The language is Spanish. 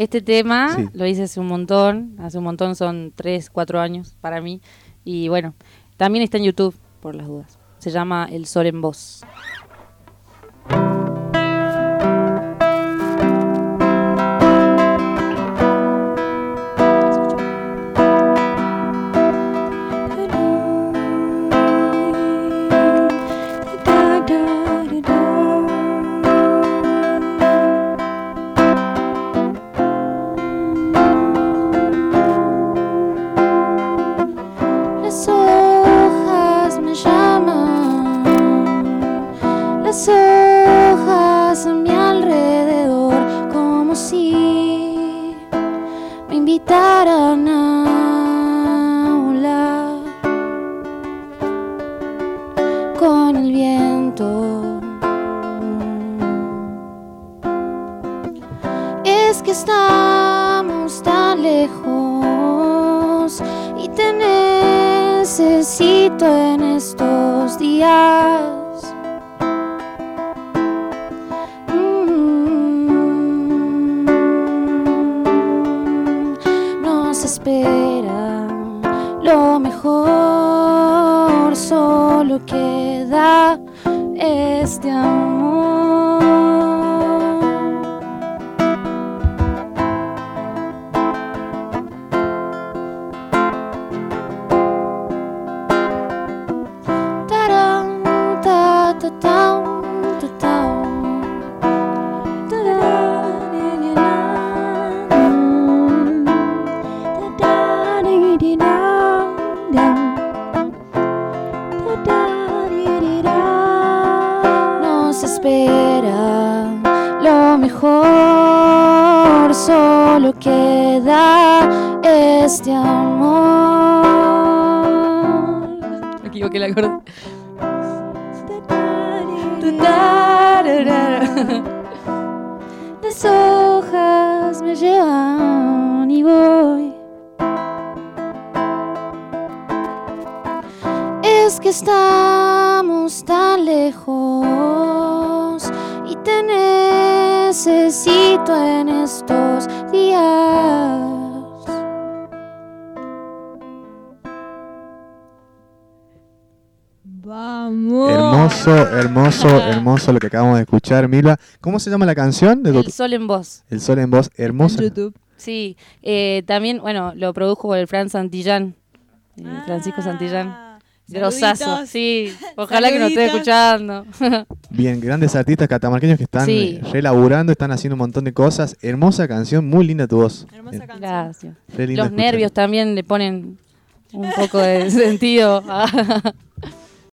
Este tema Sí. lo hice hace un montón, hace un montón son 3, 4 años para mí. Y bueno, también está en YouTube, por las dudas. Se llama El Sol en Voz. Las hojas me llaman, las hojas a mi alrededor, como si me invitaran a volar con el viento. Es que estamos tan lejos necesito en estos días. Mm, Nos espera lo mejor, solo queda este amor. Mejor, solo queda este amor. Me equivoqué la. Las hojas me llevan y voy. Es que estamos tan lejos y te necesito en estos días. Vamos. Hermoso, hermoso, hermoso lo que acabamos de escuchar, Mila. ¿Cómo se llama la canción? De El Sol en Voz. El Sol en Voz, hermosa. YouTube. Sí, eh, también, bueno, lo produjo el Fran Santillán, eh, Francisco Santillán. Grosazo, sí. Ojalá que nos esté escuchando. Bien, grandes artistas catamarqueños que están Sí. eh, relaburando, están haciendo un montón de cosas. Hermosa canción, muy linda tu voz. Hermosa Bien, canción. Gracias. Los escuchar. nervios también le ponen un poco de sentido.